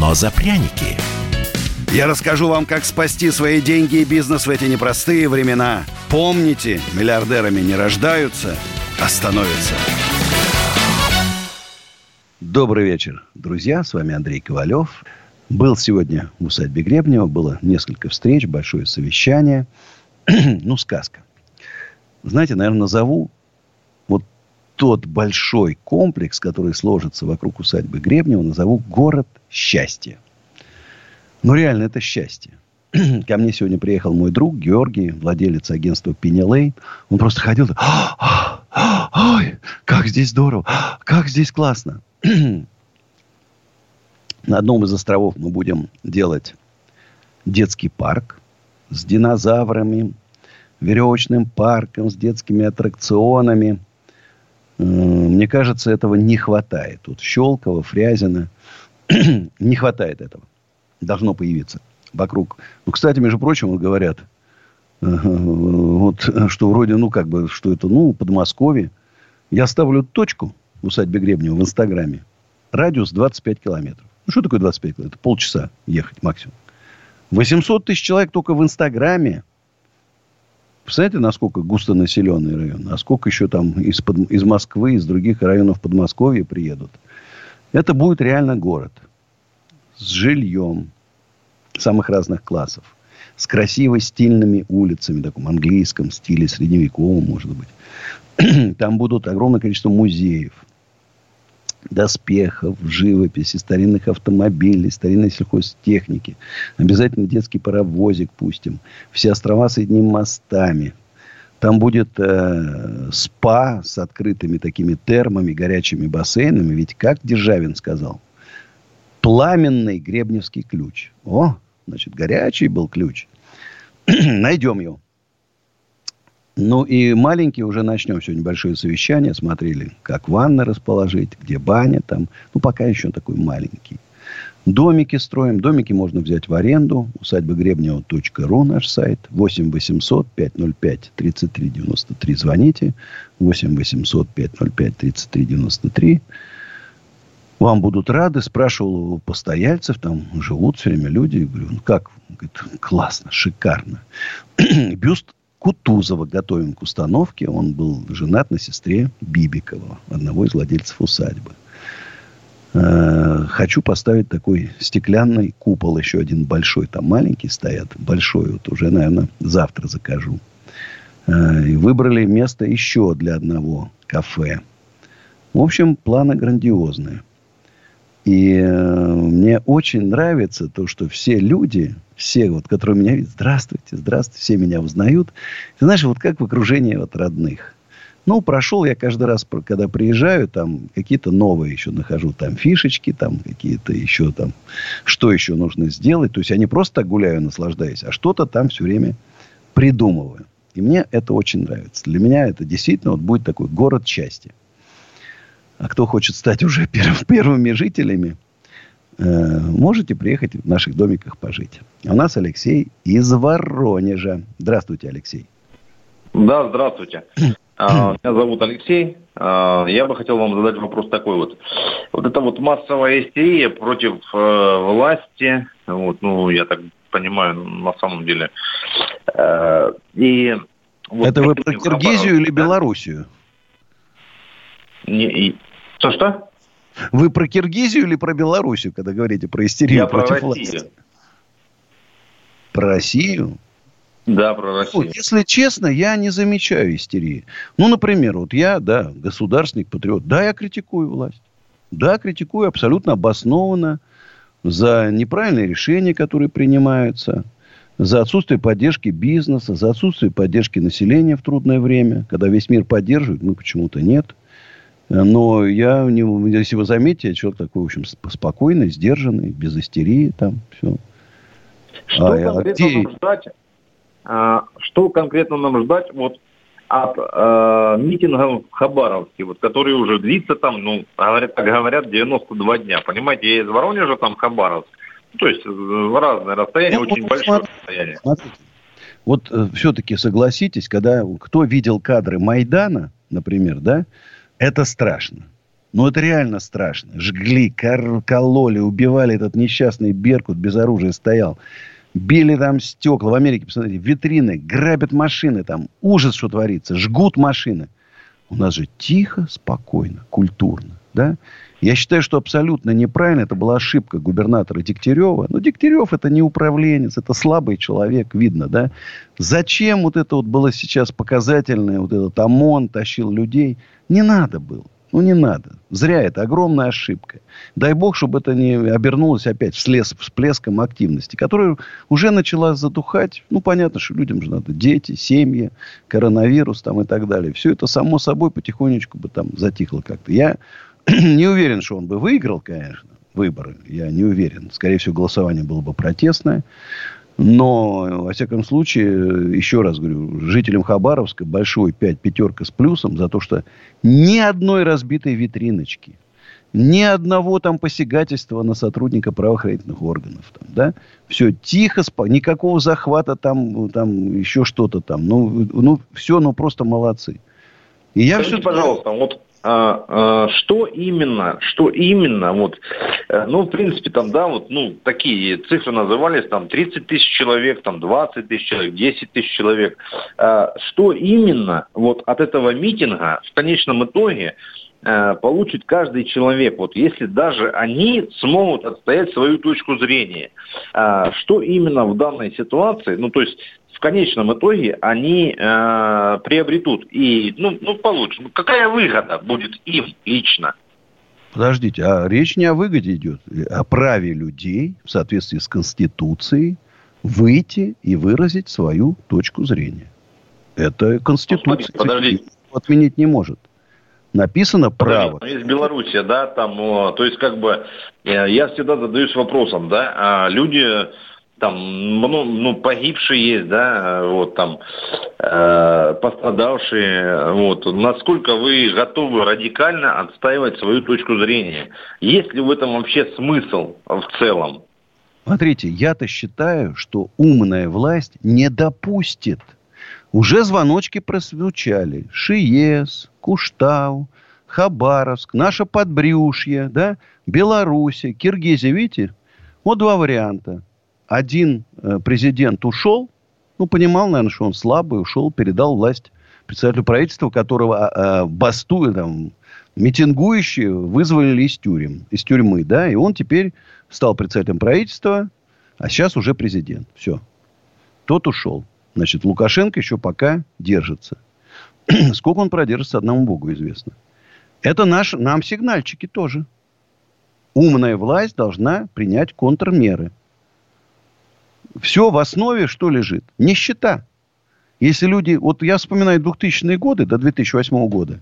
но за пряники. Я расскажу вам, как спасти свои деньги и бизнес в эти непростые времена. Помните, миллиардерами не рождаются, а становятся. Добрый вечер, друзья. С вами Андрей Ковалев. Был сегодня в усадьбе Гребнева. Было несколько встреч, большое совещание. ну, сказка. Знаете, наверное, назову тот большой комплекс, который сложится вокруг усадьбы Гребнева, назову «Город счастья». Ну, реально, это счастье. Ко мне сегодня приехал мой друг Георгий, владелец агентства Пенелей. Он просто ходил, ой, как здесь здорово, как здесь классно. На одном из островов мы будем делать детский парк с динозаврами, веревочным парком, с детскими аттракционами. Мне кажется, этого не хватает. Тут Щелково, Фрязино. не хватает этого должно появиться вокруг. Ну, кстати, между прочим, вот говорят, вот, что вроде, ну, как бы, что это, ну, Подмосковье. Я ставлю точку в усадьбе Гребнева в Инстаграме. Радиус 25 километров. Ну, что такое 25 километров? Это полчаса ехать максимум. 800 тысяч человек только в Инстаграме. Представляете, насколько густонаселенный район? А сколько еще там из, под, из Москвы, из других районов Подмосковья приедут? Это будет реально город – с жильем самых разных классов, с красивой стильными улицами, в таком английском стиле, средневековом, может быть. Там будут огромное количество музеев, доспехов, живописи, старинных автомобилей, старинной сельхозтехники. Обязательно детский паровозик пустим. Все острова соединим мостами. Там будет э, спа с открытыми такими термами, горячими бассейнами. Ведь как Державин сказал – пламенный гребневский ключ. О, значит, горячий был ключ. Найдем его. Ну и маленький уже начнем сегодня большое совещание. Смотрели, как ванны расположить, где баня там. Ну, пока еще такой маленький. Домики строим. Домики можно взять в аренду. Усадьба Гребнева.ру наш сайт. 8 800 505 33 93. Звоните. 8 800 505 33 93 вам будут рады. Спрашивал у постояльцев, там живут все время люди. Я говорю, ну как? Говорит, классно, шикарно. Бюст Кутузова готовим к установке. Он был женат на сестре Бибикова, одного из владельцев усадьбы. Э, хочу поставить такой стеклянный купол, еще один большой, там маленький стоят, большой, вот уже, наверное, завтра закажу. Э, выбрали место еще для одного кафе. В общем, планы грандиозные. И э, мне очень нравится то, что все люди, все, вот, которые меня видят, здравствуйте, здравствуйте, все меня узнают. Ты знаешь, вот как в окружении вот родных. Ну, прошел я каждый раз, когда приезжаю, там какие-то новые еще нахожу, там фишечки, там какие-то еще там, что еще нужно сделать. То есть, я не просто гуляю, наслаждаюсь, а что-то там все время придумываю. И мне это очень нравится. Для меня это действительно вот будет такой город счастья. А кто хочет стать уже перв, первыми жителями, э, можете приехать в наших домиках пожить. А у нас Алексей из Воронежа. Здравствуйте, Алексей. Да, здравствуйте. А, меня зовут Алексей. А, я бы хотел вам задать вопрос такой вот. Вот это вот массовая истерия против э, власти, вот, ну, я так понимаю, на самом деле. Э, и вот это вы про Киргизию или Белоруссию? Не, что-что? Вы про Киргизию или про Белоруссию, когда говорите про истерию Я против про Россию. власти? Про Россию? Да, про Россию. Вот, если честно, я не замечаю истерии. Ну, например, вот я, да, государственник, патриот. Да, я критикую власть. Да, критикую абсолютно обоснованно за неправильные решения, которые принимаются, за отсутствие поддержки бизнеса, за отсутствие поддержки населения в трудное время, когда весь мир поддерживает, мы почему-то нет – Но я, не, если вы заметите, человек такой, в общем, спокойный, сдержанный, без истерии, там, все. Что а, конкретно где... нам ждать? А, что конкретно нам ждать вот от а, митингов в Хабаровске, вот, которые уже длится там, ну, говорят, как говорят, 92 дня. Понимаете, я из Воронежа, там Хабаровск. То есть в разные расстояния, ну, очень вот большое смотрите, расстояние. Смотрите. Вот э, все-таки согласитесь, когда кто видел кадры Майдана, например, да, это страшно. Ну, это реально страшно. Жгли, кор- кололи, убивали этот несчастный Беркут, без оружия стоял. Били там стекла. В Америке, посмотрите, витрины, грабят машины там. Ужас, что творится. Жгут машины. У нас же тихо, спокойно, культурно. Да? Я считаю, что абсолютно неправильно. Это была ошибка губернатора Дегтярева. Но Дегтярев это не управленец, это слабый человек, видно, да? Зачем вот это вот было сейчас показательное, вот этот ОМОН тащил людей? Не надо было. Ну, не надо. Зря это огромная ошибка. Дай бог, чтобы это не обернулось опять вслед, всплеском активности, которая уже начала затухать. Ну, понятно, что людям же надо дети, семьи, коронавирус там и так далее. Все это само собой потихонечку бы там затихло как-то. Я не уверен, что он бы выиграл, конечно, выборы. Я не уверен. Скорее всего, голосование было бы протестное. Но, во всяком случае, еще раз говорю, жителям Хабаровска большой пять пятерка с плюсом за то, что ни одной разбитой витриночки, ни одного там посягательства на сотрудника правоохранительных органов. Там, да? Все тихо, спа, никакого захвата там, там еще что-то там. Ну, ну, все, ну, просто молодцы. И я Скажите, все... пожалуйста, вот что именно, что именно, вот, э, ну, в принципе, там, да, вот, ну, такие цифры назывались, там, 30 тысяч человек, там, 20 тысяч человек, 10 тысяч человек. А, что именно, вот, от этого митинга в конечном итоге э, получит каждый человек, вот если даже они смогут отстоять свою точку зрения. Что именно в данной ситуации, ну то есть в конечном итоге они э, приобретут и ну, ну получат. Ну, какая выгода будет им лично? Подождите, а речь не о выгоде идет, а о праве людей в соответствии с Конституцией выйти и выразить свою точку зрения. Это Конституция. Ну, подождите. Отменить не может. Написано право. Подожди, есть Белоруссия, да, там, то есть как бы э, я всегда задаюсь вопросом, да, а люди там, ну, ну, погибшие есть, да, вот там, э, пострадавшие, вот, насколько вы готовы радикально отстаивать свою точку зрения? Есть ли в этом вообще смысл в целом? Смотрите, я-то считаю, что умная власть не допустит. Уже звоночки прозвучали. Шиес, Куштау, Хабаровск, наше подбрюшье, да, Белоруссия, Киргизия, видите? Вот два варианта один э, президент ушел, ну, понимал, наверное, что он слабый, ушел, передал власть председателю правительства, которого э, бастуя, там, митингующие вызвали из тюрем, из тюрьмы, да, и он теперь стал председателем правительства, а сейчас уже президент. Все. Тот ушел. Значит, Лукашенко еще пока держится. Сколько он продержится, одному Богу известно. Это наш, нам сигнальчики тоже. Умная власть должна принять контрмеры все в основе что лежит? Нищета. Если люди... Вот я вспоминаю 2000-е годы до 2008 года.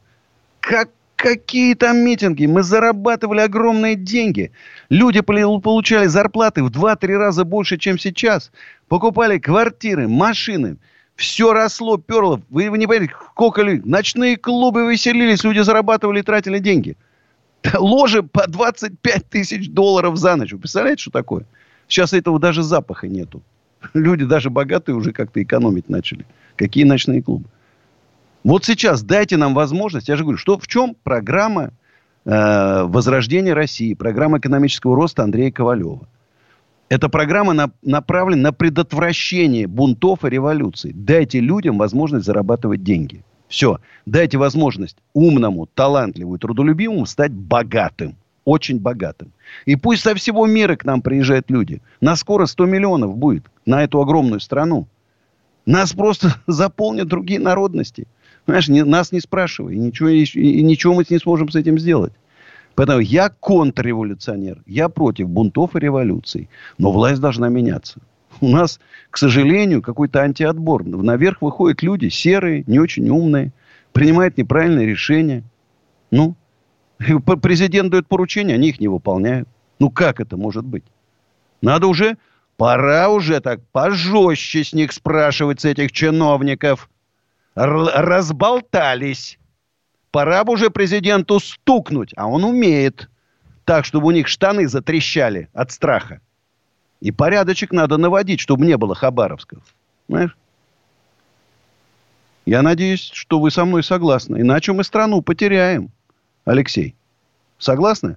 Как какие там митинги. Мы зарабатывали огромные деньги. Люди получали зарплаты в 2-3 раза больше, чем сейчас. Покупали квартиры, машины. Все росло, перло. Вы, не понимаете, сколько людей. Ночные клубы веселились, люди зарабатывали и тратили деньги. Ложи по 25 тысяч долларов за ночь. Вы представляете, что такое? Сейчас этого даже запаха нету. Люди даже богатые уже как-то экономить начали. Какие ночные клубы? Вот сейчас дайте нам возможность. Я же говорю, что в чем программа э, возрождения России, программа экономического роста Андрея Ковалева. Эта программа на, направлена на предотвращение бунтов и революций. Дайте людям возможность зарабатывать деньги. Все. Дайте возможность умному, талантливому и трудолюбивому стать богатым очень богатым. И пусть со всего мира к нам приезжают люди. На скоро 100 миллионов будет на эту огромную страну. Нас просто заполнят другие народности. Знаешь, не, нас не спрашивай. И ничего, и, и ничего мы не сможем с этим сделать. Поэтому я контрреволюционер. Я против бунтов и революций. Но власть должна меняться. У нас, к сожалению, какой-то антиотбор. Наверх выходят люди серые, не очень умные, принимают неправильные решения. Ну, Президент дает поручения, они их не выполняют. Ну как это может быть? Надо уже, пора уже так пожестче с них спрашивать, с этих чиновников. Р- разболтались. Пора бы уже президенту стукнуть, а он умеет. Так, чтобы у них штаны затрещали от страха. И порядочек надо наводить, чтобы не было хабаровского. Знаешь? Я надеюсь, что вы со мной согласны. Иначе мы страну потеряем. Алексей, согласны?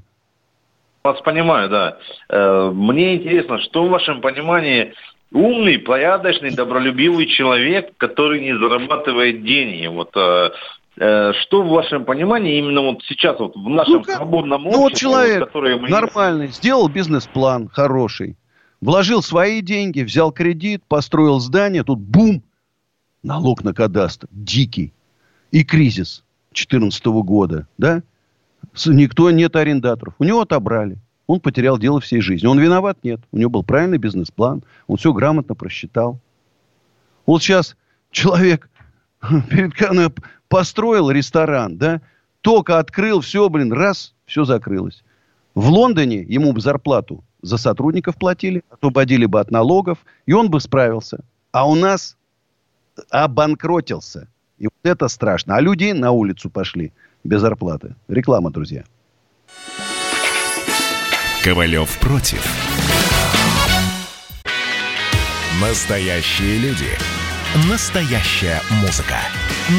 Вас понимаю, да. Э, мне интересно, что в вашем понимании умный, порядочный, добролюбивый человек, который не зарабатывает деньги. Вот э, э, что в вашем понимании именно вот сейчас вот в нашем ну, свободном обществе, ну, вот человек вот, который мы... нормальный, сделал бизнес-план хороший, вложил свои деньги, взял кредит, построил здание, тут бум, налог на кадастр, дикий, и кризис 2014 года, да? Никто, нет арендаторов. У него отобрали. Он потерял дело всей жизни. Он виноват? Нет. У него был правильный бизнес-план. Он все грамотно просчитал. Вот сейчас человек перед построил ресторан, да, только открыл, все, блин, раз, все закрылось. В Лондоне ему бы зарплату за сотрудников платили, освободили бы от налогов, и он бы справился. А у нас обанкротился. И вот это страшно. А люди на улицу пошли без зарплаты. Реклама, друзья. Ковалев против. Настоящие люди. Настоящая музыка.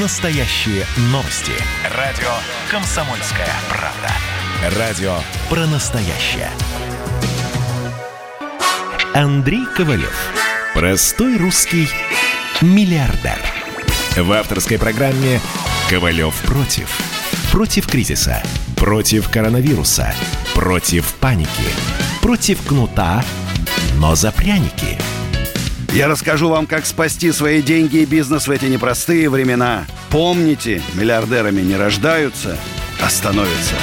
Настоящие новости. Радио «Комсомольская правда». Радио про настоящее. Андрей Ковалев. Простой русский миллиардер. В авторской программе «Ковалев против». Против кризиса. Против коронавируса. Против паники. Против кнута, но за пряники. Я расскажу вам, как спасти свои деньги и бизнес в эти непростые времена. Помните, миллиардерами не рождаются, а становятся.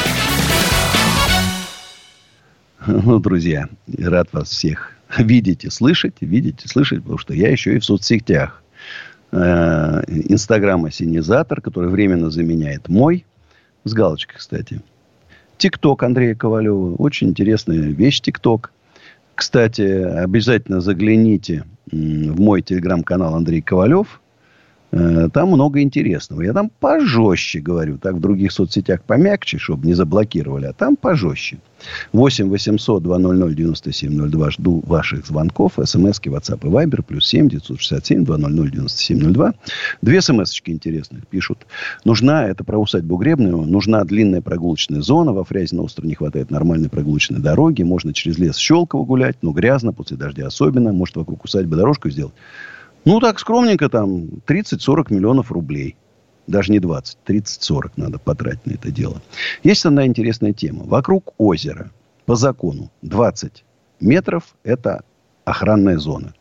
Ну, друзья, рад вас всех видеть и слышать, видеть и слышать, потому что я еще и в соцсетях. Э, Инстаграм Осенизатор, который временно заменяет мой. С галочкой, кстати. ТикТок Андрея Ковалева. Очень интересная вещь ТикТок. Кстати, обязательно загляните в мой телеграм-канал Андрей Ковалев. Э, там много интересного. Я там пожестче говорю. Так в других соцсетях помягче, чтобы не заблокировали. А там пожестче. 8 800 200 9702. Жду ваших звонков. СМСки, WhatsApp и Viber. Плюс 7 967 200 9702. Две смс-очки интересных пишут. Нужна, это про усадьбу Гребную, нужна длинная прогулочная зона. Во Фрязе на острове не хватает нормальной прогулочной дороги. Можно через лес Щелково гулять, но грязно, после дождя особенно. Может, вокруг усадьбы дорожку сделать. Ну, так скромненько там 30-40 миллионов рублей. Даже не 20, 30-40 надо потратить на это дело. Есть одна интересная тема. Вокруг озера по закону 20 метров – это охранная зона.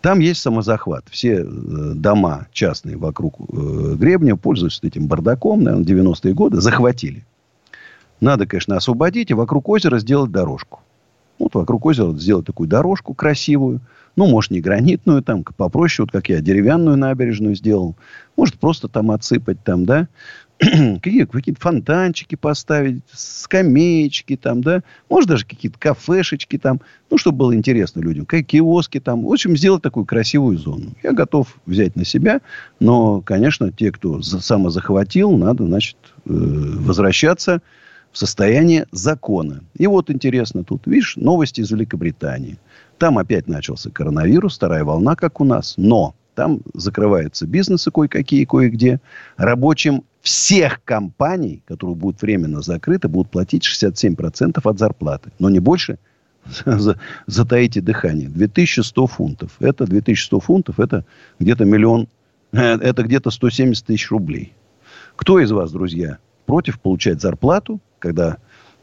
Там есть самозахват. Все э, дома частные вокруг э, гребня пользуются этим бардаком, наверное, 90-е годы, захватили. Надо, конечно, освободить и вокруг озера сделать дорожку. Вот вокруг озера сделать такую дорожку красивую – ну, может, не гранитную, там, попроще, вот как я деревянную набережную сделал. Может, просто там отсыпать там, да. какие, какие-то фонтанчики поставить, скамеечки там, да. Может, даже какие-то кафешечки там. Ну, чтобы было интересно людям. Какие киоски там. В общем, сделать такую красивую зону. Я готов взять на себя. Но, конечно, те, кто самозахватил, надо, значит, э, возвращаться в состояние закона. И вот интересно тут, видишь, новости из Великобритании – там опять начался коронавирус, вторая волна, как у нас. Но там закрываются бизнесы кое-какие, кое-где. Рабочим всех компаний, которые будут временно закрыты, будут платить 67% от зарплаты. Но не больше. Затаите дыхание. 2100 фунтов. Это 2100 фунтов, это где-то миллион, э, это где-то 170 тысяч рублей. Кто из вас, друзья, против получать зарплату, когда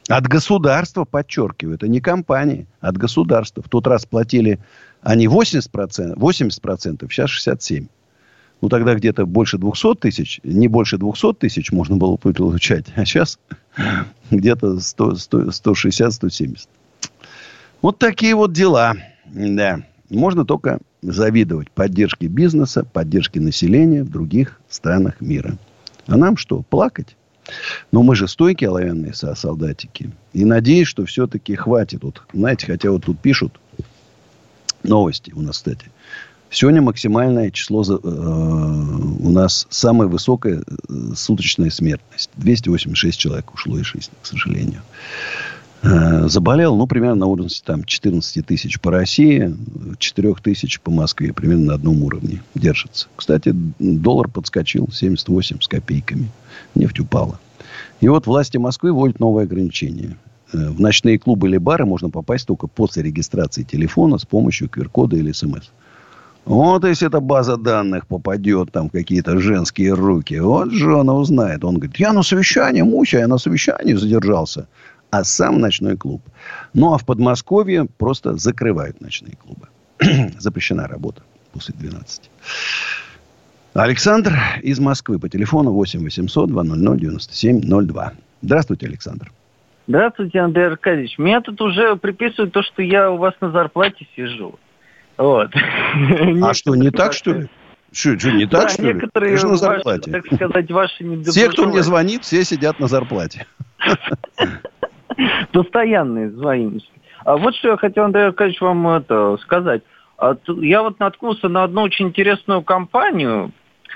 от государства, подчеркиваю, это не компании, от государства. В тот раз платили они 80%, 80% сейчас 67%. Ну, тогда где-то больше 200 тысяч, не больше 200 тысяч можно было получать, а сейчас где-то 160-170. Вот такие вот дела. Да. Можно только завидовать поддержке бизнеса, поддержке населения в других странах мира. А нам что, плакать? Но мы же стойкие оловянные солдатики. И надеюсь, что все-таки хватит. Вот, знаете, хотя вот тут пишут новости у нас, кстати. Сегодня максимальное число э, у нас самая высокая э, суточная смертность. 286 человек ушло из жизни, к сожалению. Э, заболел, ну, примерно на уровне там, 14 тысяч по России, 4 тысяч по Москве. Примерно на одном уровне держится. Кстати, доллар подскочил 78 с копейками. Нефть упала. И вот власти Москвы вводят новые ограничения. Э, в ночные клубы или бары можно попасть только после регистрации телефона с помощью QR-кода или смс. Вот если эта база данных попадет там в какие-то женские руки, вот жена узнает. Он говорит, я на совещании, Муся, я на совещании задержался а сам ночной клуб. Ну, а в Подмосковье просто закрывают ночные клубы. Запрещена работа после 12. Александр из Москвы по телефону 8 800 200 9702. Здравствуйте, Александр. Здравствуйте, Андрей Аркадьевич. Меня тут уже приписывают то, что я у вас на зарплате сижу. Вот. А что, не так, что ли? Что, что не так, да, что ли? Некоторые, на зарплате. так сказать, ваши Все, кто мне звонит, все сидят на зарплате. Постоянные звонки. А вот что я хотел, Андрей Аркадьевич, вам это сказать. А я вот наткнулся на одну очень интересную компанию,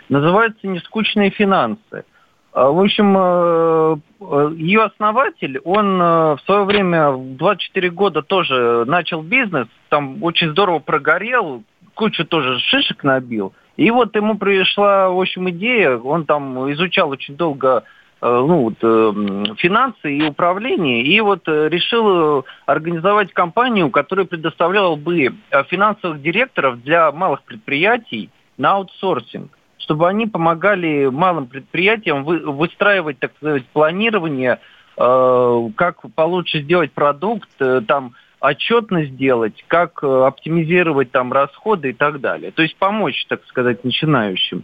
называется «Нескучные финансы». А, в общем, э, э, ее основатель, он э, в свое время, в 24 года тоже начал бизнес, там очень здорово прогорел, кучу тоже шишек набил. И вот ему пришла, в общем, идея, он там изучал очень долго ну, вот, э, финансы и управление, и вот э, решил организовать компанию, которая предоставляла бы финансовых директоров для малых предприятий на аутсорсинг, чтобы они помогали малым предприятиям выстраивать, так сказать, планирование, как получше сделать продукт, там, отчетность сделать, как оптимизировать там расходы и так далее. То есть помочь, так сказать, начинающим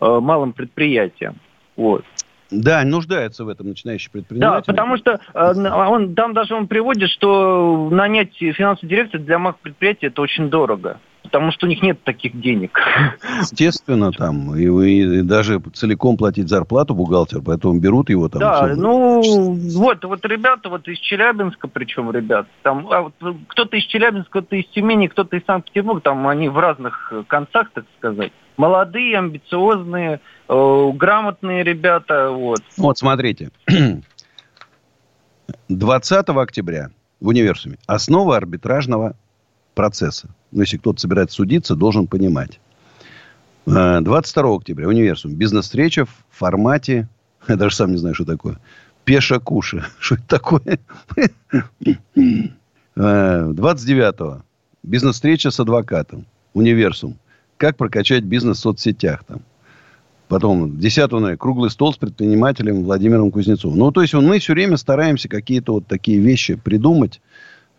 малым предприятиям. Вот. Да, нуждается в этом начинающий предприниматель. Да, потому что э, он, там даже он приводит, что нанять финансовый директор для предприятия это очень дорого. Потому что у них нет таких денег. Естественно, там. И, и, и даже целиком платить зарплату бухгалтер, поэтому берут его там. Да, все. ну, вот, вот ребята вот из Челябинска, причем ребят, там, а вот, кто-то из Челябинска, кто-то из Тюмени, кто-то из Санкт-Петербурга, там они в разных концах, так сказать молодые, амбициозные, э, грамотные ребята. Вот. вот, смотрите. 20 октября в универсуме основа арбитражного процесса. Ну, если кто-то собирается судиться, должен понимать. 22 э, октября универсум. Бизнес-встреча в формате... Я даже сам не знаю, что такое. Пеша-куша. Что это такое? 29 э, бизнес-встреча с адвокатом. Универсум как прокачать бизнес в соцсетях там. Потом, 10 ноября, круглый стол с предпринимателем Владимиром Кузнецовым. Ну, то есть, мы все время стараемся какие-то вот такие вещи придумать,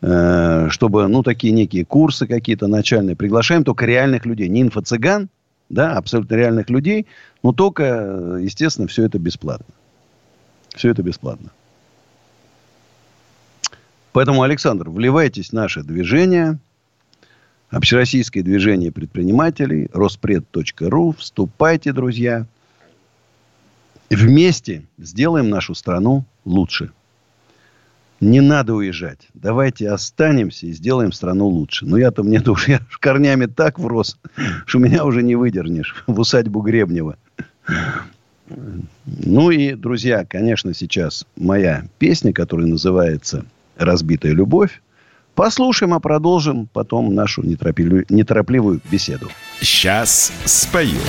чтобы, ну, такие некие курсы какие-то начальные. Приглашаем только реальных людей. Не инфо-цыган, да, абсолютно реальных людей, но только, естественно, все это бесплатно. Все это бесплатно. Поэтому, Александр, вливайтесь в наше движение – Общероссийское движение предпринимателей, роспред.ру. Вступайте, друзья. Вместе сделаем нашу страну лучше. Не надо уезжать. Давайте останемся и сделаем страну лучше. Но я-то мне тоже я корнями так врос, что меня уже не выдернешь в усадьбу Гребнева. Ну и, друзья, конечно, сейчас моя песня, которая называется «Разбитая любовь». Послушаем, а продолжим потом нашу неторопливую, неторопливую беседу. Сейчас спою.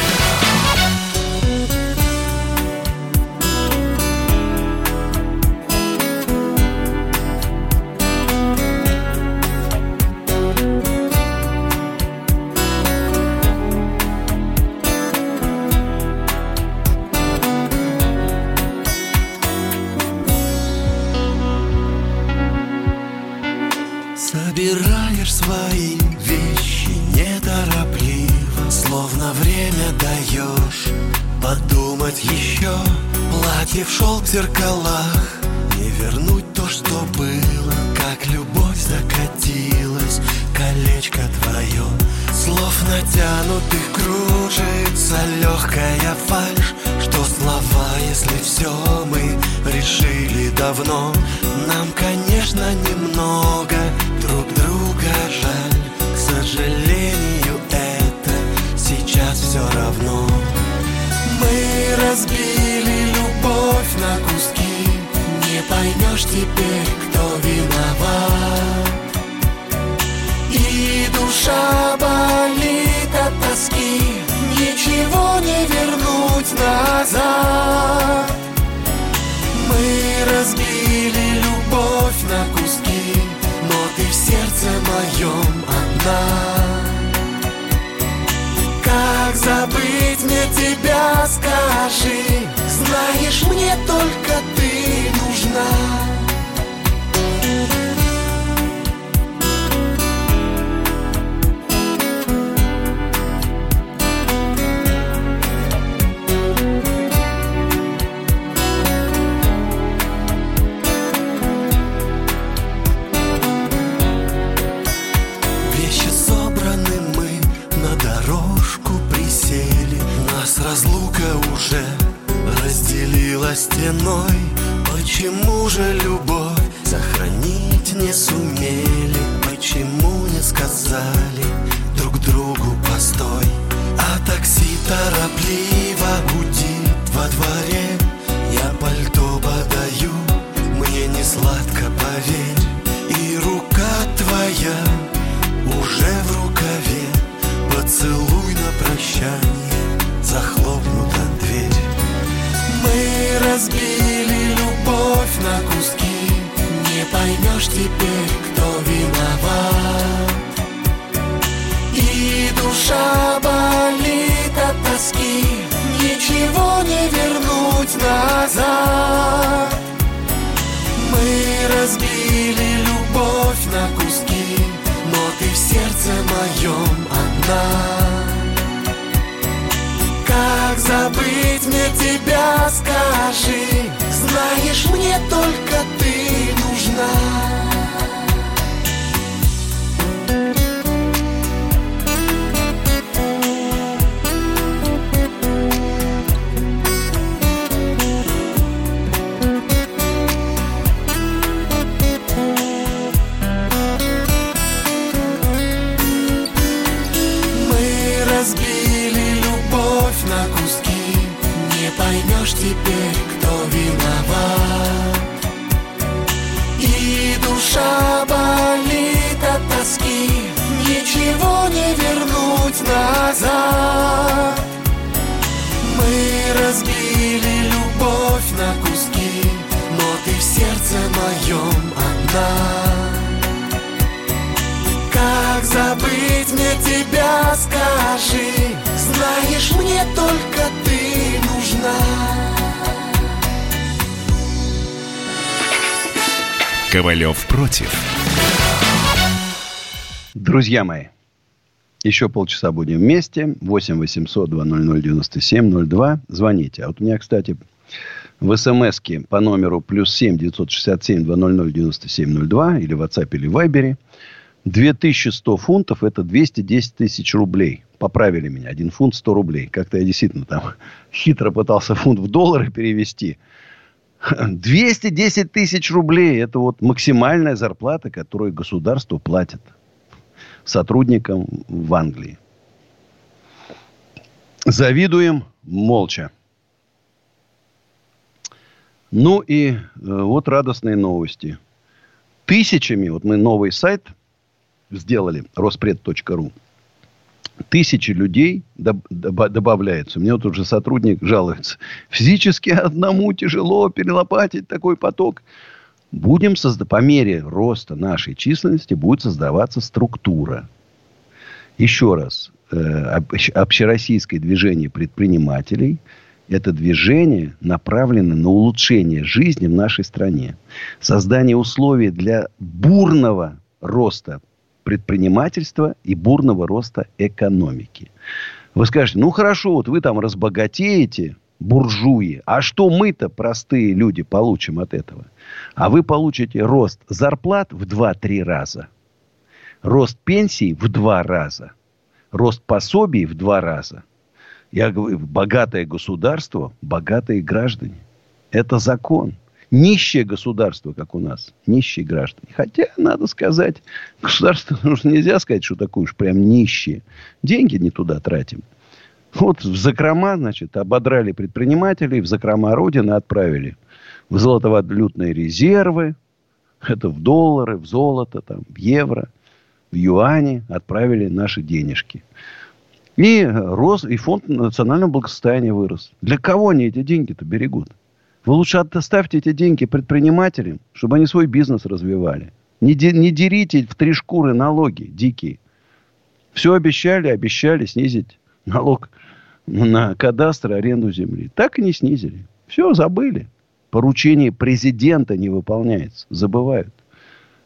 Моем одна. Как забыть мне тебя, скажи Знаешь, мне только ты нужна разделила стеной Почему же любовь сохранить не сумели? Почему не сказали друг другу постой? А такси торопливо гудит во дворе Я пальто подаю, мне не сладко, поверь И рука твоя уже в рукаве Поцелуй на прощание Мы разбили любовь на куски. Не поймешь теперь, кто виноват. И душа болит от тоски. Ничего не вернуть назад. Мы разбили любовь на куски, но ты в сердце моем одна. Забыть мне тебя, скажи, знаешь, мне только ты нужна. Поймешь теперь, кто виноват? И душа болит от тоски Ничего не вернуть назад. Мы разбили любовь на куски Но ты в сердце моем одна. Как забыть мне тебя, скажи Знаешь, мне только ты нужна Ковалев против. Друзья мои, еще полчаса будем вместе. 8 800 200 97 02. Звоните. А вот у меня, кстати, в смс по номеру плюс 7 967 200 97 02 или в WhatsApp или в Viber 2100 фунтов – это 210 тысяч рублей. Поправили меня. Один фунт 100 рублей. Как-то я действительно там хитро пытался фунт в доллары перевести. 210 тысяч рублей – это вот максимальная зарплата, которую государство платит сотрудникам в Англии. Завидуем молча. Ну и э, вот радостные новости. Тысячами, вот мы новый сайт сделали, роспред.ру. Тысячи людей доб- доб- добавляются. Мне вот уже сотрудник жалуется. Физически одному тяжело перелопатить такой поток. Будем создавать, по мере роста нашей численности будет создаваться структура. Еще раз, э, об- общероссийское движение предпринимателей – это движение направлено на улучшение жизни в нашей стране. Создание условий для бурного роста предпринимательства и бурного роста экономики. Вы скажете, ну хорошо, вот вы там разбогатеете, буржуи, а что мы-то, простые люди, получим от этого? А вы получите рост зарплат в 2-3 раза, рост пенсий в 2 раза, рост пособий в 2 раза. Я говорю, богатое государство, богатые граждане. Это закон. Нищее государство, как у нас. Нищие граждане. Хотя, надо сказать, государство нужно нельзя сказать, что такое уж прям нищие. Деньги не туда тратим. Вот в закрома, значит, ободрали предпринимателей, в закрома Родины отправили в золотовалютные резервы, это в доллары, в золото, там, в евро, в юани отправили наши денежки. И, рос, и фонд национального благосостояния вырос. Для кого они эти деньги-то берегут? Вы лучше оставьте эти деньги предпринимателям, чтобы они свой бизнес развивали. Не, де, не дерите в три шкуры налоги дикие. Все обещали, обещали снизить налог на кадастр аренду земли. Так и не снизили. Все, забыли. Поручение президента не выполняется. Забывают.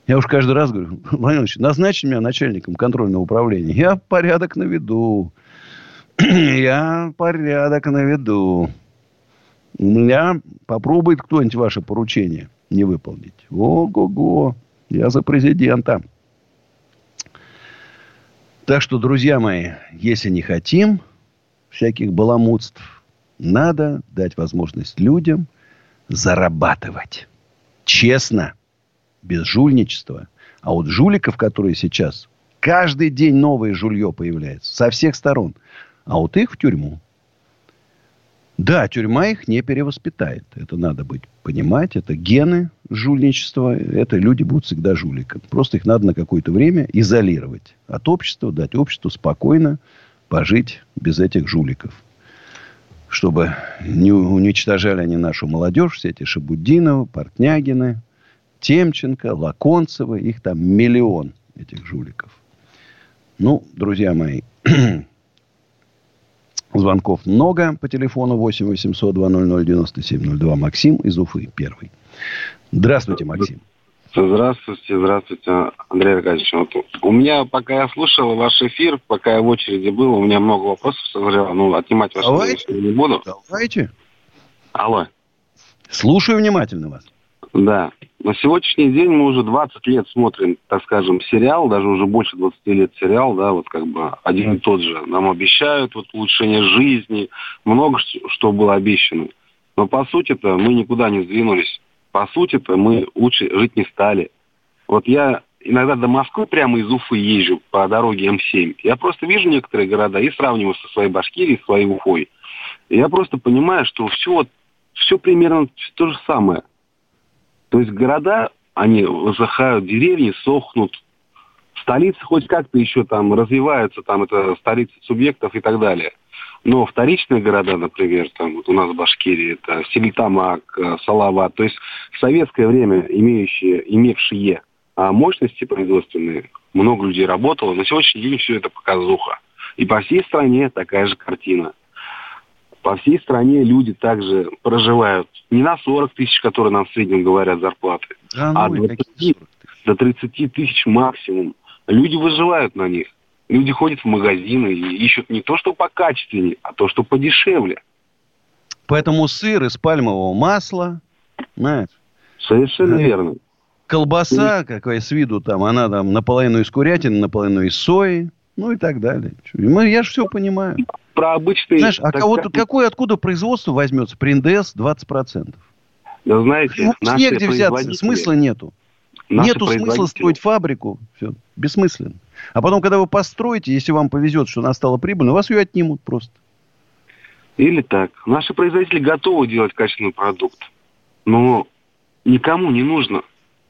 Я уж каждый раз говорю, Владимир Ильич, назначьте меня начальником контрольного управления. Я порядок наведу. Я порядок наведу. Меня попробует кто-нибудь ваше поручение не выполнить. Ого-го. Я за президента. Так что, друзья мои, если не хотим всяких баламутств, надо дать возможность людям зарабатывать. Честно. Без жульничества. А вот жуликов, которые сейчас, каждый день новое жулье появляется. Со всех сторон. А вот их в тюрьму. Да, тюрьма их не перевоспитает. Это надо быть понимать. Это гены жульничества. Это люди будут всегда жуликами. Просто их надо на какое-то время изолировать от общества, дать обществу спокойно пожить без этих жуликов. Чтобы не уничтожали они нашу молодежь, все эти Шабудиновы, Портнягины, Темченко, Лаконцевы. Их там миллион, этих жуликов. Ну, друзья мои, Звонков много по телефону 8 800 200 9702. Максим из Уфы первый. Здравствуйте, Максим. Здравствуйте, здравствуйте, Андрей Аркадьевич. Вот у меня, пока я слушал ваш эфир, пока я в очереди был, у меня много вопросов созрело. Ну, отнимать ваше Давайте. не буду. Давайте. Алло. Слушаю внимательно вас. Да. На сегодняшний день мы уже 20 лет смотрим, так скажем, сериал, даже уже больше 20 лет сериал, да, вот как бы один и тот же. Нам обещают вот улучшение жизни, много что было обещано. Но по сути-то мы никуда не сдвинулись. По сути-то мы лучше жить не стали. Вот я иногда до Москвы прямо из Уфы езжу по дороге М7. Я просто вижу некоторые города и сравниваю со своей Башкирией, своей Уфой. И я просто понимаю, что все, все примерно то же самое. То есть города, они высыхают, деревни сохнут, столицы хоть как-то еще там развиваются, там это столицы субъектов и так далее. Но вторичные города, например, там вот у нас в Башкирии, это Сельтамак, э, Салават, то есть в советское время имеющие, имевшие а, мощности производственные, много людей работало, на сегодняшний день все это показуха. И по всей стране такая же картина. По всей стране люди также проживают не на 40 тысяч, которые нам в среднем говорят зарплаты, Да, а ну и 20, какие 40 тысяч. до 30 тысяч максимум. Люди выживают на них. Люди ходят в магазины и ищут не то, что покачественнее, а то, что подешевле. Поэтому сыр из пальмового масла, знаешь, Совершенно Да. верно. колбаса, какая с виду там, она там наполовину из курятины, наполовину из сои, ну и так далее. Я же все понимаю. Про обычные... Знаешь, а кого сказать, какое откуда производство возьмется при НДС 20%? Да знаете, Ну, наши негде взяться, смысла нету. наши Нету смысла строить фабрику. Все, бессмысленно. А потом, когда вы построите, если вам повезет, что она стала прибыльной, у вас ее отнимут просто. Или так. Наши производители готовы делать качественный продукт. Но никому не нужно.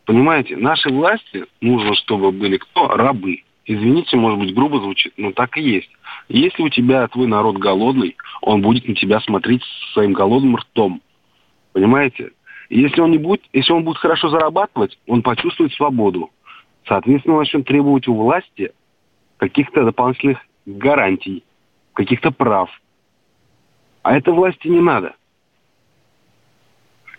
Понимаете, нашей власти нужно, чтобы были кто? Рабы. Извините, может быть, грубо звучит, но так и есть. Если у тебя твой народ голодный, он будет на тебя смотреть своим голодным ртом. Понимаете? Если он не будет, если он будет хорошо зарабатывать, он почувствует свободу. Соответственно, он начнет требовать у власти каких-то дополнительных гарантий, каких-то прав. А это власти не надо.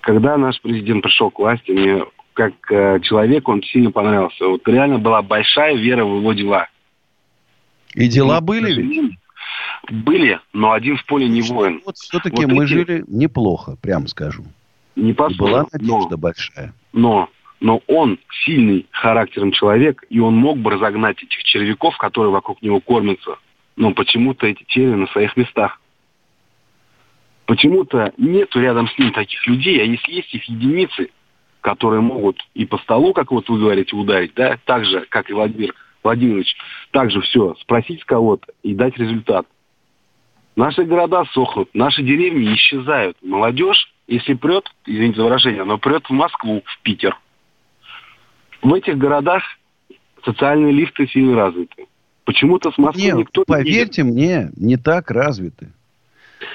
Когда наш президент пришел к власти, мне как э, человек он сильно понравился. Вот реально была большая вера в его дела. И дела Ну, были ведь? Были, но один в поле не воин. Вот все-таки Вот мы эти- жили неплохо, прям скажу. Не И была поспорю, но, надежда большая. но, но он сильный характером человек, и он мог бы разогнать этих червяков, которые вокруг него кормятся. Но почему-то эти черви на своих местах. Почему-то нету рядом с ним таких людей, а если есть их единицы, которые могут и по столу, как вот вы говорите, ударить, да, так же, как и Владимир Владимирович, также все, спросить кого-то и дать результат. Наши города сохнут, наши деревни исчезают. Молодежь, если прет, извините за выражение, но прет в Москву, в Питер. В этих городах социальные лифты сильно развиты. Почему-то с Москвы Нет, никто поверьте не мне, не так развиты.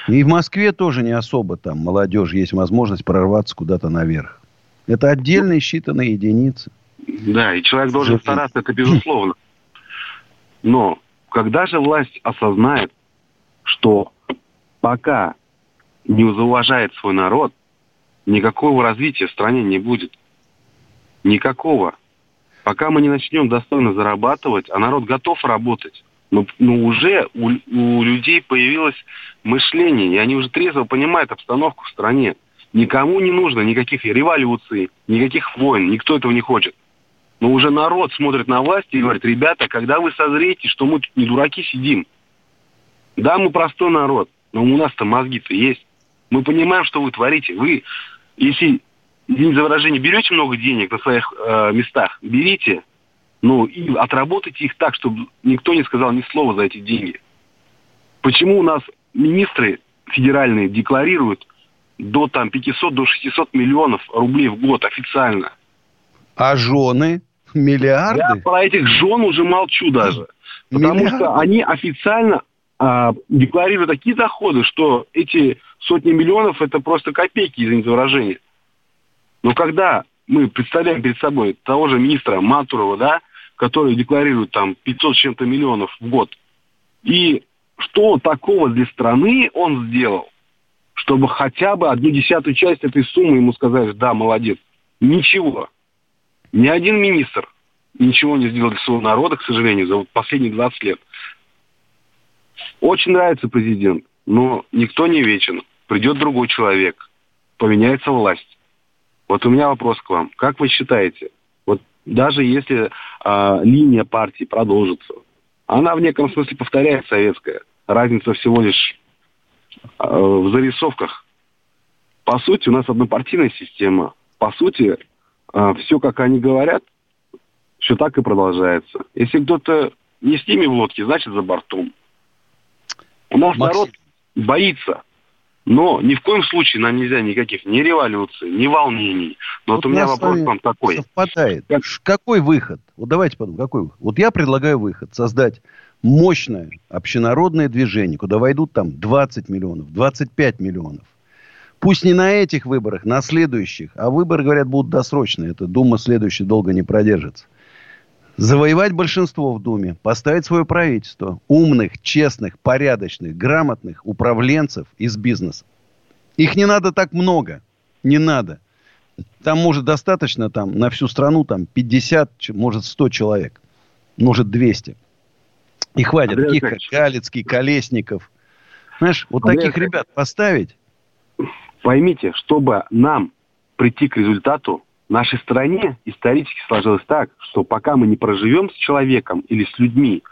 И в Москве тоже не особо там молодежь есть возможность прорваться куда-то наверх. Это отдельные считанные единицы. Да, и человек должен стараться, это безусловно. Но когда же власть осознает, что пока не зауважает свой народ, никакого развития в стране не будет. Никакого. Пока мы не начнем достойно зарабатывать, а народ готов работать, но, но уже у, у людей появилось мышление, и они уже трезво понимают обстановку в стране. Никому не нужно никаких революций, никаких войн, никто этого не хочет. Но уже народ смотрит на власть и говорит, ребята, когда вы созреете, что мы тут не дураки сидим. Да, мы простой народ, но у нас-то мозги-то есть. Мы понимаем, что вы творите. Вы, если, извините за выражение, берете много денег на своих э, местах, берите, ну, и отработайте их так, чтобы никто не сказал ни слова за эти деньги. Почему у нас министры федеральные декларируют до там 500 до 600 миллионов рублей в год официально? А жены? Миллиарды? Я про этих жен уже молчу даже. Потому Миллиарды? что они официально а, декларируют такие доходы, что эти сотни миллионов это просто копейки, извините за выражение. Но когда мы представляем перед собой того же министра Матурова, да, который декларирует там 500 с чем-то миллионов в год, и что такого для страны он сделал, чтобы хотя бы одну десятую часть этой суммы ему сказали, да, молодец. Ничего. Ни один министр ничего не сделал для своего народа, к сожалению, за вот последние 20 лет. Очень нравится президент, но никто не вечен. Придет другой человек, поменяется власть. Вот у меня вопрос к вам. Как вы считаете, вот даже если а, линия партии продолжится, она в неком смысле повторяет советская. Разница всего лишь а, в зарисовках. По сути, у нас однопартийная система. По сути, все, как они говорят, все так и продолжается. Если кто-то не с ними в лодке, значит за бортом. У нас Максим. народ боится. Но ни в коем случае нам нельзя никаких ни революций, ни волнений. Но вот, у меня вопрос вам такой. Совпадает. Как- Какой выход? Вот давайте подумаем, какой выход? Вот я предлагаю выход. Создать мощное общенародное движение, куда войдут там 20 миллионов, 25 миллионов. Пусть не на этих выборах, на следующих. А выборы, говорят, будут досрочные. Это Дума следующая долго не продержится. Завоевать большинство в Думе, поставить свое правительство, умных, честных, порядочных, грамотных управленцев из бизнеса. Их не надо так много. Не надо. Там может достаточно там на всю страну там 50, ч- может 100 человек. Может 200. И хватит. Андрей Таких как. Галицкий, Колесников. Знаешь, вот Андрей таких ребят поставить. Поймите, чтобы нам прийти к результату, в нашей стране исторически сложилось так, что пока мы не проживем с человеком или с людьми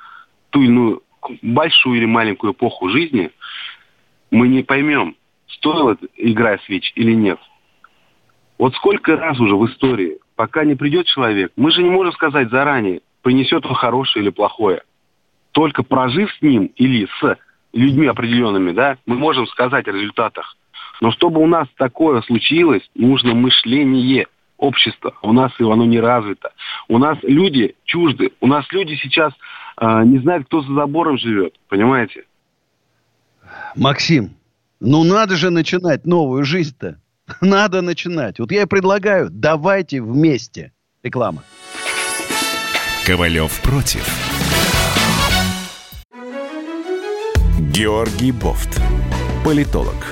ту или иную большую или маленькую эпоху жизни, мы не поймем, стоила игра свеч или нет. Вот сколько раз уже в истории, пока не придет человек, мы же не можем сказать заранее, принесет он хорошее или плохое. Только прожив с ним или с людьми определенными, да, мы можем сказать о результатах. Но чтобы у нас такое случилось, нужно мышление общества. У нас его оно не развито. У нас люди чужды. У нас люди сейчас э, не знают, кто за забором живет. Понимаете? Максим, ну надо же начинать новую жизнь-то. Надо начинать. Вот я и предлагаю, давайте вместе. Реклама. Ковалев против. Георгий Бофт. Политолог,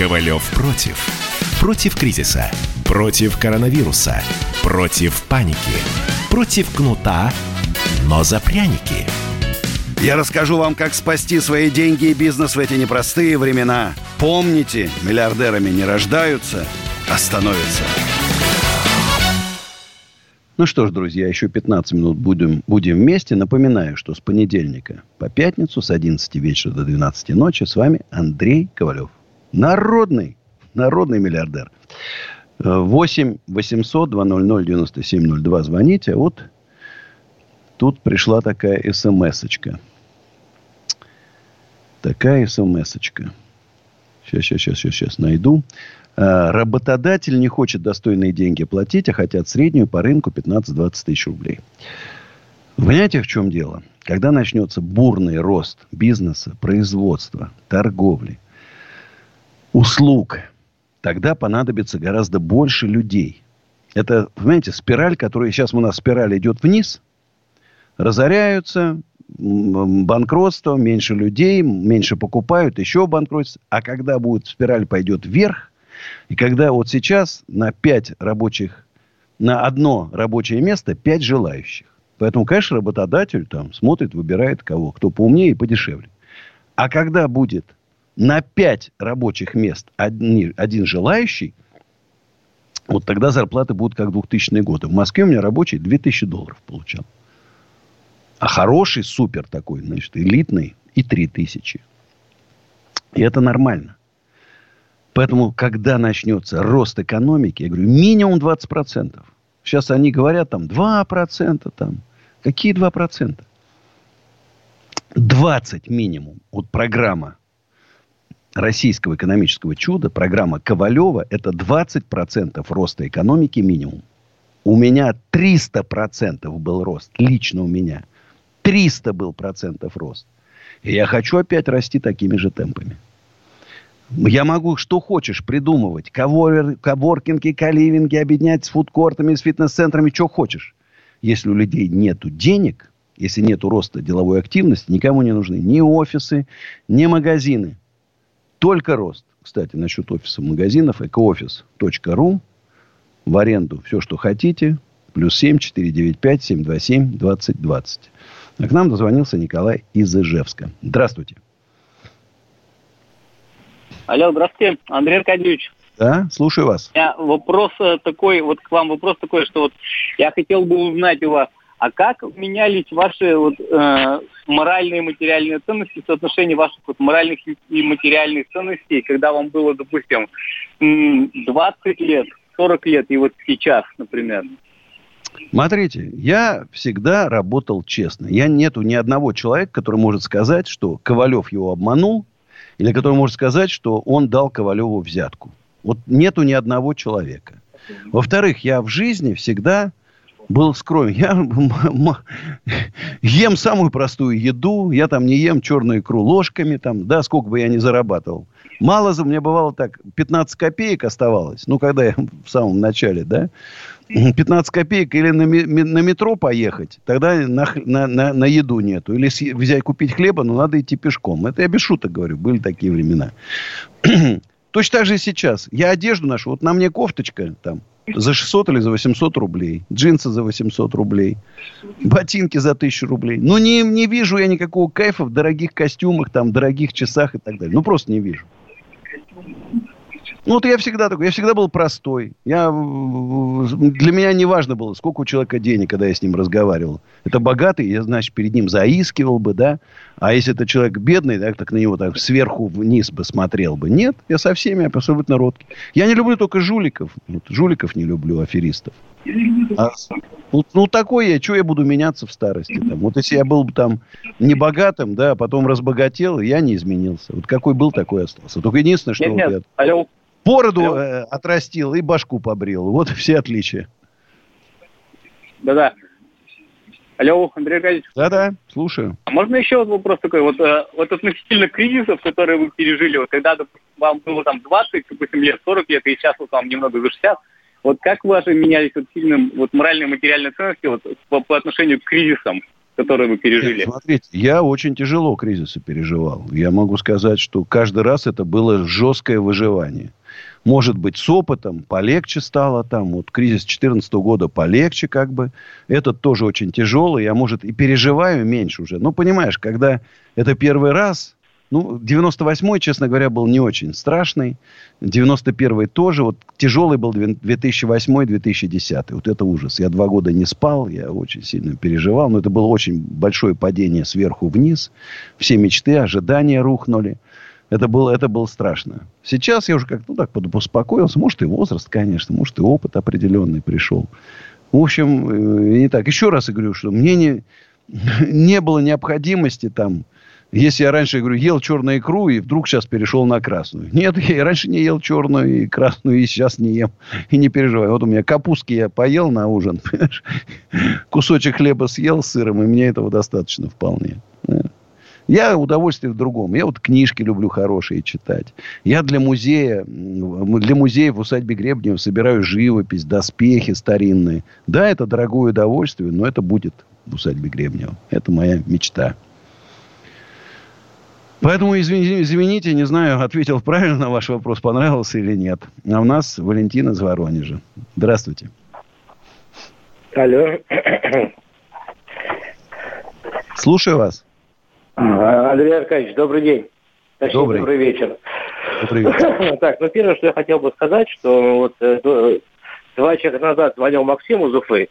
Ковалев против. Против кризиса. Против коронавируса. Против паники. Против кнута, но за пряники. Я расскажу вам, как спасти свои деньги и бизнес в эти непростые времена. Помните, миллиардерами не рождаются, а становятся. Ну что ж, друзья, еще 15 минут будем, будем вместе. Напоминаю, что с понедельника по пятницу с 11 вечера до 12 ночи с вами Андрей Ковалев. Народный, народный миллиардер. 8 800 200 9702 звоните. Вот тут пришла такая смс-очка. Такая смс-очка. Сейчас, сейчас, сейчас, сейчас, сейчас найду. А, работодатель не хочет достойные деньги платить, а хотят среднюю по рынку 15-20 тысяч рублей. Понимаете, в чем дело? Когда начнется бурный рост бизнеса, производства, торговли, услуг, тогда понадобится гораздо больше людей. Это, понимаете, спираль, которая сейчас у нас спираль идет вниз, разоряются, банкротство, меньше людей, меньше покупают, еще банкротство. А когда будет спираль пойдет вверх, и когда вот сейчас на 5 рабочих, на одно рабочее место 5 желающих. Поэтому, конечно, работодатель там смотрит, выбирает кого, кто поумнее и подешевле. А когда будет на 5 рабочих мест один, один желающий, вот тогда зарплаты будут как 2000-е годы. В Москве у меня рабочий 2000 долларов получал. А хороший, супер такой, значит, элитный, и 3000. И это нормально. Поэтому, когда начнется рост экономики, я говорю, минимум 20%. Сейчас они говорят там 2%. Там. Какие 2%? 20 минимум. Вот программа российского экономического чуда, программа Ковалева, это 20% роста экономики минимум. У меня 300% был рост. Лично у меня. 300 был процентов рост. И я хочу опять расти такими же темпами. Я могу что хочешь придумывать. Ковор, коворкинги, каливинги, объединять с фудкортами, с фитнес-центрами, что хочешь. Если у людей нет денег, если нет роста деловой активности, никому не нужны ни офисы, ни магазины. Только рост. Кстати, насчет офисов, магазинов, экоофис.ру. В аренду все, что хотите. Плюс 7 495 727 2020. А к нам дозвонился Николай из Ижевска. Здравствуйте. Алло, здравствуйте, Андрей Аркадьевич. Да, слушаю вас. У меня вопрос э, такой, вот к вам вопрос такой, что вот я хотел бы узнать у вас, а как менялись ваши вот, э, моральные и материальные ценности, соотношение ваших вот, моральных и материальных ценностей, когда вам было, допустим, 20 лет, 40 лет и вот сейчас, например? Смотрите, я всегда работал честно. Я нету ни одного человека, который может сказать, что Ковалев его обманул, или который может сказать, что он дал Ковалеву взятку. Вот нету ни одного человека. Во-вторых, я в жизни всегда был скромен. Я ем самую простую еду. Я там не ем черную икру ложками. Там, да, сколько бы я ни зарабатывал. Мало за мне бывало так, 15 копеек оставалось. Ну, когда я в самом начале, да. 15 копеек или на, на метро поехать, тогда на, на, на, на еду нету. Или взять купить хлеба, но надо идти пешком. Это я без шуток говорю, были такие времена. Точно так же и сейчас. Я одежду ношу. Вот на мне кофточка там за 600 или за 800 рублей. Джинсы за 800 рублей. Ботинки за 1000 рублей. Ну, не, не вижу я никакого кайфа в дорогих костюмах, там, дорогих часах и так далее. Ну, просто не вижу. Ну, вот я всегда такой, я всегда был простой. Я, для меня не важно было, сколько у человека денег, когда я с ним разговаривал. Это богатый, я, значит, перед ним заискивал бы, да. А если это человек бедный, да, так на него так сверху вниз бы смотрел бы. Нет, я со всеми абсолютно родки. Я не люблю только жуликов. Вот, жуликов не люблю, аферистов. А, ну, ну, такой я, что я буду меняться в старости? Там? Вот если я был бы там не богатым, да, а потом разбогател, я не изменился. Вот какой был, такой остался. Только единственное, что... Нет, нет. Я... Алло. Бороду э, отрастил и башку побрил. Вот все отличия. Да-да. Алло, Андрей Аркадьевич. Да-да, слушаю. А можно еще вот вопрос такой? Вот, э, вот относительно кризисов, которые вы пережили, вот когда вам было там 20, допустим, лет, 40 лет, и сейчас вот вам немного за 60, вот как ваши менялись вот сильным вот моральные и материальные ценности вот, по, по отношению к кризисам, который вы пережили? Нет, смотрите, я очень тяжело кризисы переживал. Я могу сказать, что каждый раз это было жесткое выживание. Может быть, с опытом полегче стало там. Вот кризис 2014 года полегче как бы. Этот тоже очень тяжелый. Я, может, и переживаю меньше уже. Ну, понимаешь, когда это первый раз, ну, 98-й, честно говоря, был не очень страшный. 91-й тоже. Вот тяжелый был 2008-2010. Вот это ужас. Я два года не спал, я очень сильно переживал. Но это было очень большое падение сверху вниз. Все мечты, ожидания рухнули. Это было, это было страшно. Сейчас я уже как-то ну, так успокоился. Может, и возраст, конечно. Может, и опыт определенный пришел. В общем, э, не так. Еще раз я говорю, что мне не, не было необходимости там если я раньше, говорю, ел черную икру и вдруг сейчас перешел на красную. Нет, я раньше не ел черную и красную, и сейчас не ем. И не переживаю. Вот у меня капустки я поел на ужин. Кусочек хлеба съел с сыром, и мне этого достаточно вполне. Я удовольствие в другом. Я вот книжки люблю хорошие читать. Я для музея, для музея в усадьбе Гребнева собираю живопись, доспехи старинные. Да, это дорогое удовольствие, но это будет в усадьбе Гребнева. Это моя мечта. Поэтому, извините, извините, не знаю, ответил правильно на ваш вопрос, понравился или нет. А у нас Валентина из Воронежа. Здравствуйте. Алло. Слушаю вас. А, Андрей Аркадьевич, добрый день. Точнее, добрый. добрый вечер. Добрый вечер. Так, ну первое, что я хотел бы сказать, что вот э, два человека назад звонил Максиму из Уфы.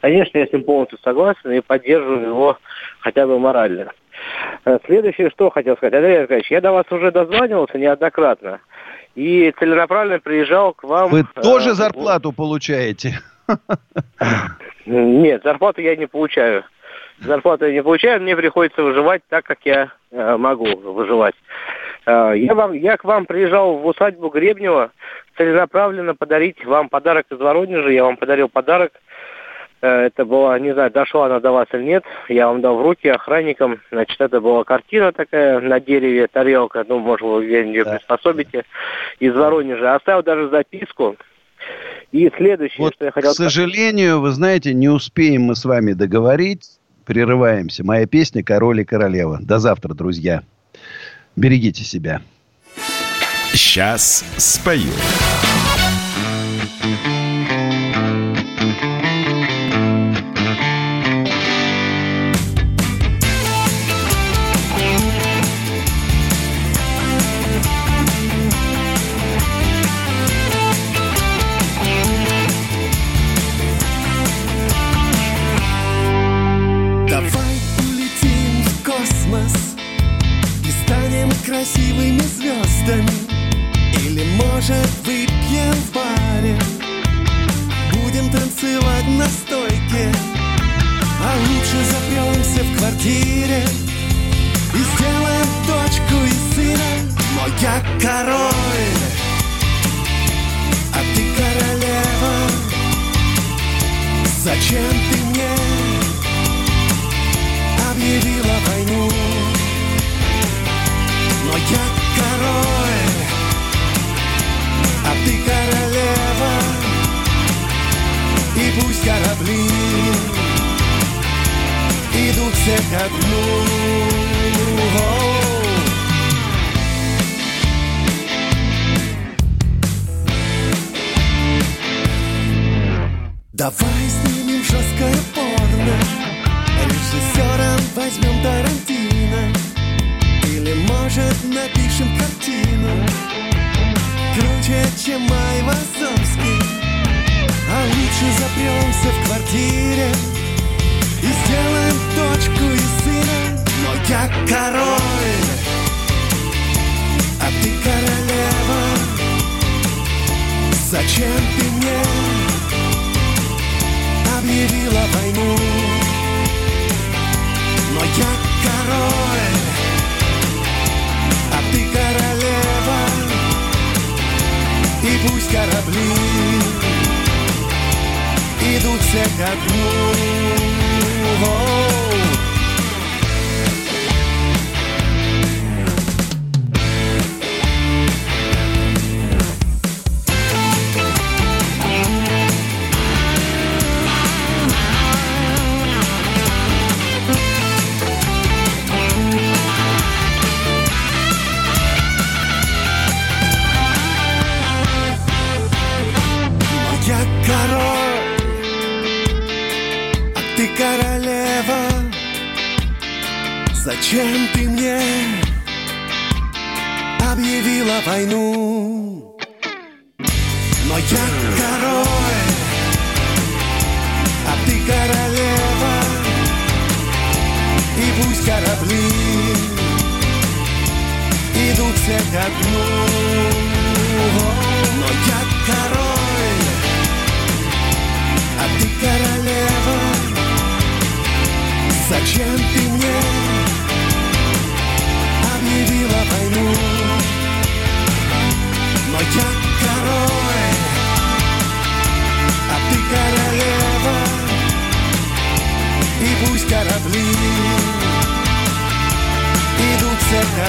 Конечно, я с ним полностью согласен и поддерживаю его хотя бы морально. Э, следующее, что хотел сказать. Андрей Аркадьевич, я до вас уже дозванивался неоднократно. И целенаправленно приезжал к вам... Вы э, тоже зарплату получаете? Нет, зарплату я не получаю. Зарплату я не получаю, мне приходится выживать так, как я э, могу выживать. Э, я, вам, я к вам приезжал в усадьбу Гребнева целенаправленно подарить вам подарок из Воронежа. Я вам подарил подарок Э, это была, не знаю, дошла она до вас или нет, я вам дал в руки охранникам, значит, это была картина такая на дереве, тарелка, ну, может, вы где-нибудь да. приспособите, из Воронежа. Оставил даже записку, и следующее, вот, что я хотел... К сожалению, вы знаете, не успеем мы с вами договорить, прерываемся. Моя песня «Король и королева». До завтра, друзья. Берегите себя. Сейчас спою. Может, напишем картину Круче, чем Айвазовский, А лучше запремся в квартире И сделаем дочку и сына. Но я король А ты королева. Зачем ты мне Объявила войну? Но я король. Пусть корабли идут все к огню. Зачем ты мне объявила войну? Но я король, а ты королева И пусть корабли идут все ко дну Но я король, а ты королева Зачем ты мне объявила войну? Но я король, а ты королева И пусть корабли идут все ко